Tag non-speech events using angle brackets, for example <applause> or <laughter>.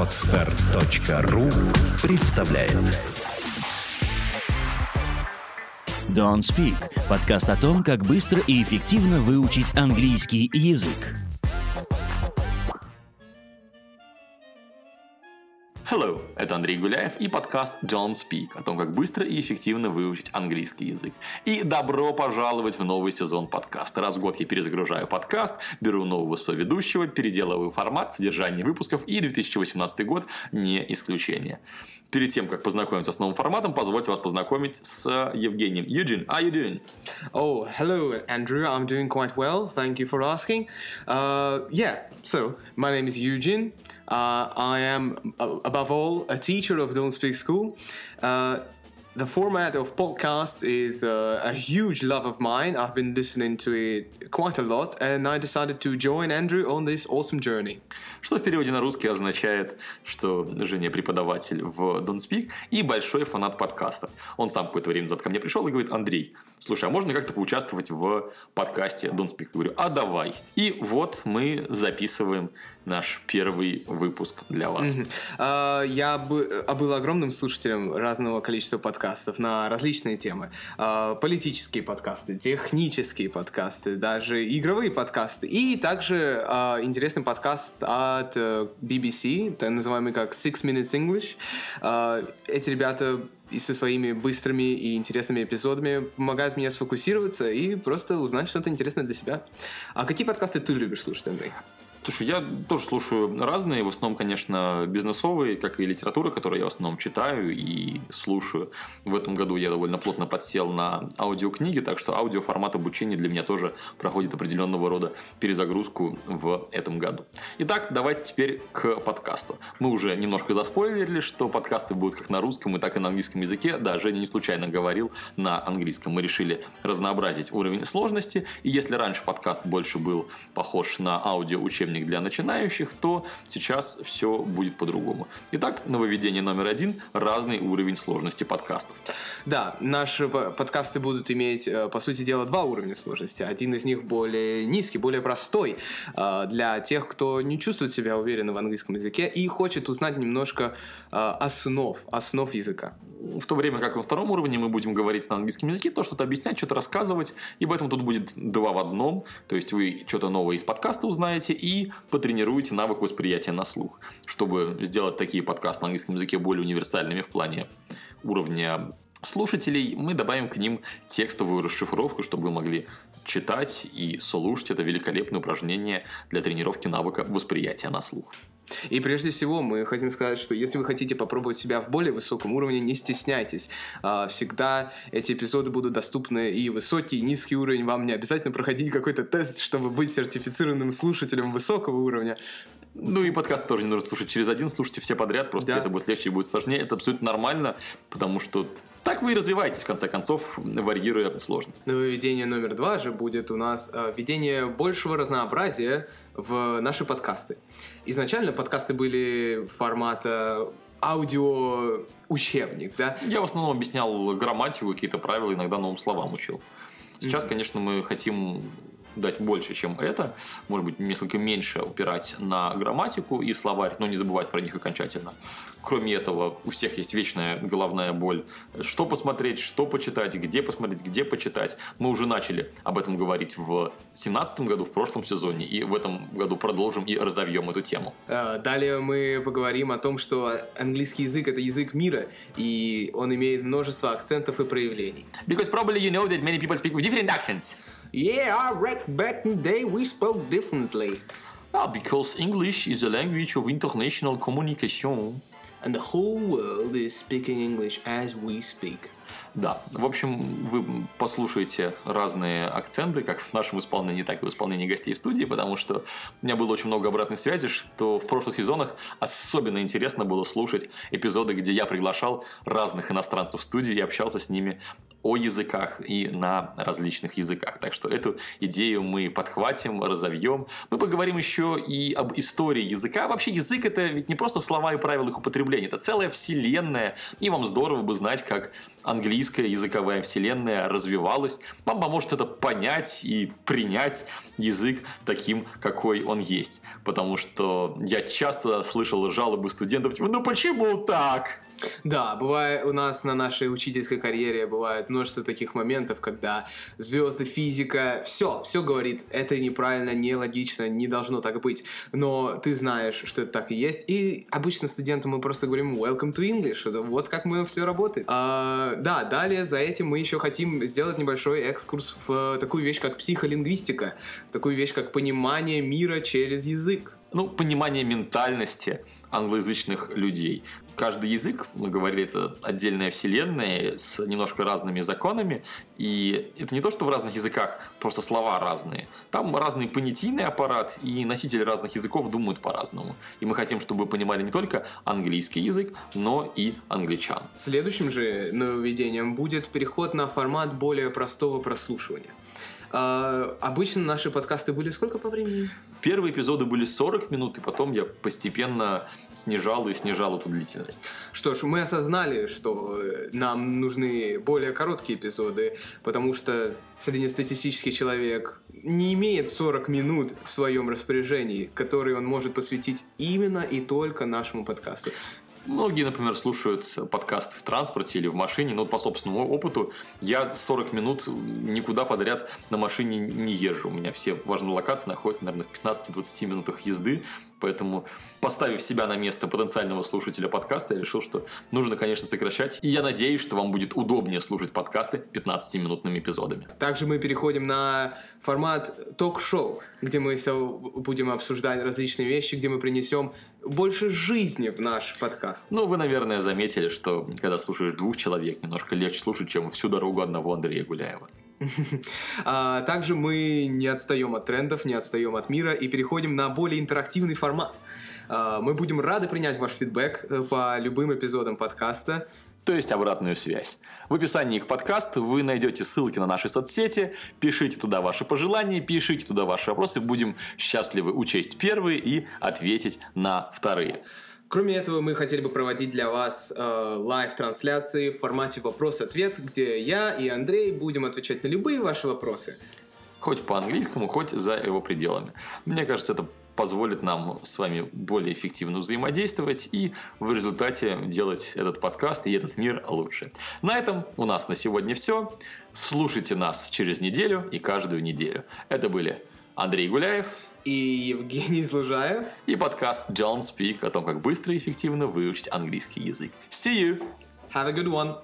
Отстар.ру представляет Don't Speak – подкаст о том, как быстро и эффективно выучить английский язык. Hello, это Андрей Гуляев и подкаст Don't Speak о том, как быстро и эффективно выучить английский язык. И добро пожаловать в новый сезон подкаста. Раз в год я перезагружаю подкаст, беру нового соведущего, переделываю формат, содержание выпусков, и 2018 год не исключение. Перед тем, как познакомиться с новым форматом, позвольте вас познакомить с Евгением. Eugene, how are you doing? Oh, hello, Andrew. I'm doing quite well. Thank you for asking. Uh, yeah, so my name is Eugene. Uh, I am, uh, above all, a teacher of Don't Speak School. Uh, the format of podcasts is uh, a huge love of mine. I've been listening to it quite a lot, and I decided to join Andrew on this awesome journey. Что в переводе на русский означает, что Женя преподаватель в Don't Speak и большой фанат подкаста. Он сам какое-то время назад ко мне пришел и говорит, Андрей, слушай, а можно как-то поучаствовать в подкасте Don't Speak? Я говорю, а давай. И вот мы записываем наш первый выпуск для вас. Uh, я бы, а, был огромным слушателем разного количества подкастов на различные темы. Uh, политические подкасты, технические подкасты, даже игровые подкасты. И также uh, интересный подкаст от э, BBC, так называемый как Six Minutes English. Uh, эти ребята и со своими быстрыми и интересными эпизодами помогают мне сфокусироваться и просто узнать что-то интересное для себя. А какие подкасты ты любишь слушать, Андрей? Слушай, я тоже слушаю разные, в основном, конечно, бизнесовые, как и литература, которую я в основном читаю и слушаю. В этом году я довольно плотно подсел на аудиокниги, так что аудиоформат обучения для меня тоже проходит определенного рода перезагрузку в этом году. Итак, давайте теперь к подкасту. Мы уже немножко заспойлерили, что подкасты будут как на русском и так и на английском языке. Да, Женя не случайно говорил на английском. Мы решили разнообразить уровень сложности, и если раньше подкаст больше был похож на аудиоучебник учебник для начинающих, то сейчас все будет по-другому. Итак, нововведение номер один – разный уровень сложности подкастов. Да, наши подкасты будут иметь, э, по сути дела, два уровня сложности. Один из них более низкий, более простой э, для тех, кто не чувствует себя уверенно в английском языке и хочет узнать немножко э, основ, основ языка. В то время как на втором уровне мы будем говорить на английском языке, то что-то объяснять, что-то рассказывать, и поэтому тут будет два в одном, то есть вы что-то новое из подкаста узнаете и потренируйте навык восприятия на слух, чтобы сделать такие подкасты на английском языке более универсальными в плане уровня слушателей, мы добавим к ним текстовую расшифровку, чтобы вы могли читать и слушать. Это великолепное упражнение для тренировки навыка восприятия на слух. И прежде всего мы хотим сказать, что если вы хотите попробовать себя в более высоком уровне, не стесняйтесь. А, всегда эти эпизоды будут доступны и высокий, и низкий уровень. Вам не обязательно проходить какой-то тест, чтобы быть сертифицированным слушателем высокого уровня. Ну и подкаст тоже не нужно слушать через один, слушайте все подряд, просто да. это будет легче и будет сложнее. Это абсолютно нормально, потому что так вы и развиваетесь, в конце концов, варьируя сложность. Нововведение номер два же будет у нас э, введение большего разнообразия в наши подкасты. Изначально подкасты были формата аудио учебник, да? Я в основном объяснял грамматику, какие-то правила, иногда новым словам учил. Сейчас, mm-hmm. конечно, мы хотим дать больше, чем это, может быть, несколько меньше упирать на грамматику и словарь, но не забывать про них окончательно. Кроме этого, у всех есть вечная головная боль. Что посмотреть, что почитать, где посмотреть, где почитать. Мы уже начали об этом говорить в 2017 году, в прошлом сезоне, и в этом году продолжим и разовьем эту тему. А, далее мы поговорим о том, что английский язык — это язык мира, и он имеет множество акцентов и проявлений. Because probably you know that many people speak with different accents. Yeah, I read back in the day we spoke differently. Ah, because English is a language of international communication. And the whole world is speaking English as we speak. Да, в общем, вы послушаете разные акценты, как в нашем исполнении, так и в исполнении гостей в студии, потому что у меня было очень много обратной связи, что в прошлых сезонах особенно интересно было слушать эпизоды, где я приглашал разных иностранцев в студию и общался с ними о языках и на различных языках. Так что эту идею мы подхватим, разовьем. Мы поговорим еще и об истории языка. Вообще язык это ведь не просто слова и правила их употребления, это целая вселенная. И вам здорово бы знать, как английская языковая вселенная развивалась, вам поможет это понять и принять язык таким, какой он есть. Потому что я часто слышал жалобы студентов, типа, ну почему так? Да, бывает у нас на нашей учительской карьере бывает множество таких моментов, когда звезды, физика, все, все говорит, это неправильно, нелогично, не должно так быть. Но ты знаешь, что это так и есть. И обычно студентам мы просто говорим welcome to English. Вот как мы все работает. А, да, далее за этим мы еще хотим сделать небольшой экскурс в такую вещь, как психолингвистика, в такую вещь, как понимание мира через язык. Ну, понимание ментальности англоязычных людей каждый язык, мы говорили, это отдельная вселенная с немножко разными законами. И это не то, что в разных языках просто слова разные. Там разный понятийный аппарат, и носители разных языков думают по-разному. И мы хотим, чтобы вы понимали не только английский язык, но и англичан. Следующим же нововведением будет переход на формат более простого прослушивания. А, обычно наши подкасты были сколько по времени? Первые эпизоды были 40 минут, и потом я постепенно снижал и снижал эту длительность. Что ж, мы осознали, что э, нам нужны более короткие эпизоды, потому что среднестатистический человек не имеет 40 минут в своем распоряжении, которые он может посвятить именно и только нашему подкасту. Многие, например, слушают подкасты в транспорте или в машине, но по собственному опыту я 40 минут никуда подряд на машине не езжу. У меня все важные локации находятся, наверное, в 15-20 минутах езды, Поэтому, поставив себя на место потенциального слушателя подкаста, я решил, что нужно, конечно, сокращать. И я надеюсь, что вам будет удобнее слушать подкасты 15-минутными эпизодами. Также мы переходим на формат ток-шоу, где мы будем обсуждать различные вещи, где мы принесем больше жизни в наш подкаст. Ну, вы, наверное, заметили, что когда слушаешь двух человек, немножко легче слушать, чем всю дорогу одного Андрея Гуляева. <laughs> А, также мы не отстаем от трендов, не отстаем от мира и переходим на более интерактивный формат. А, мы будем рады принять ваш фидбэк э, по любым эпизодам подкаста. То есть обратную связь. В описании к подкасту вы найдете ссылки на наши соцсети, пишите туда ваши пожелания, пишите туда ваши вопросы, будем счастливы учесть первые и ответить на вторые. Кроме этого, мы хотели бы проводить для вас э, лайв-трансляции в формате вопрос-ответ, где я и Андрей будем отвечать на любые ваши вопросы. Хоть по-английскому, хоть за его пределами. Мне кажется, это позволит нам с вами более эффективно взаимодействовать и в результате делать этот подкаст и этот мир лучше. На этом у нас на сегодня все. Слушайте нас через неделю и каждую неделю. Это были Андрей Гуляев и Евгений Служаев. И подкаст John Speak о том, как быстро и эффективно выучить английский язык. See you! Have a good one!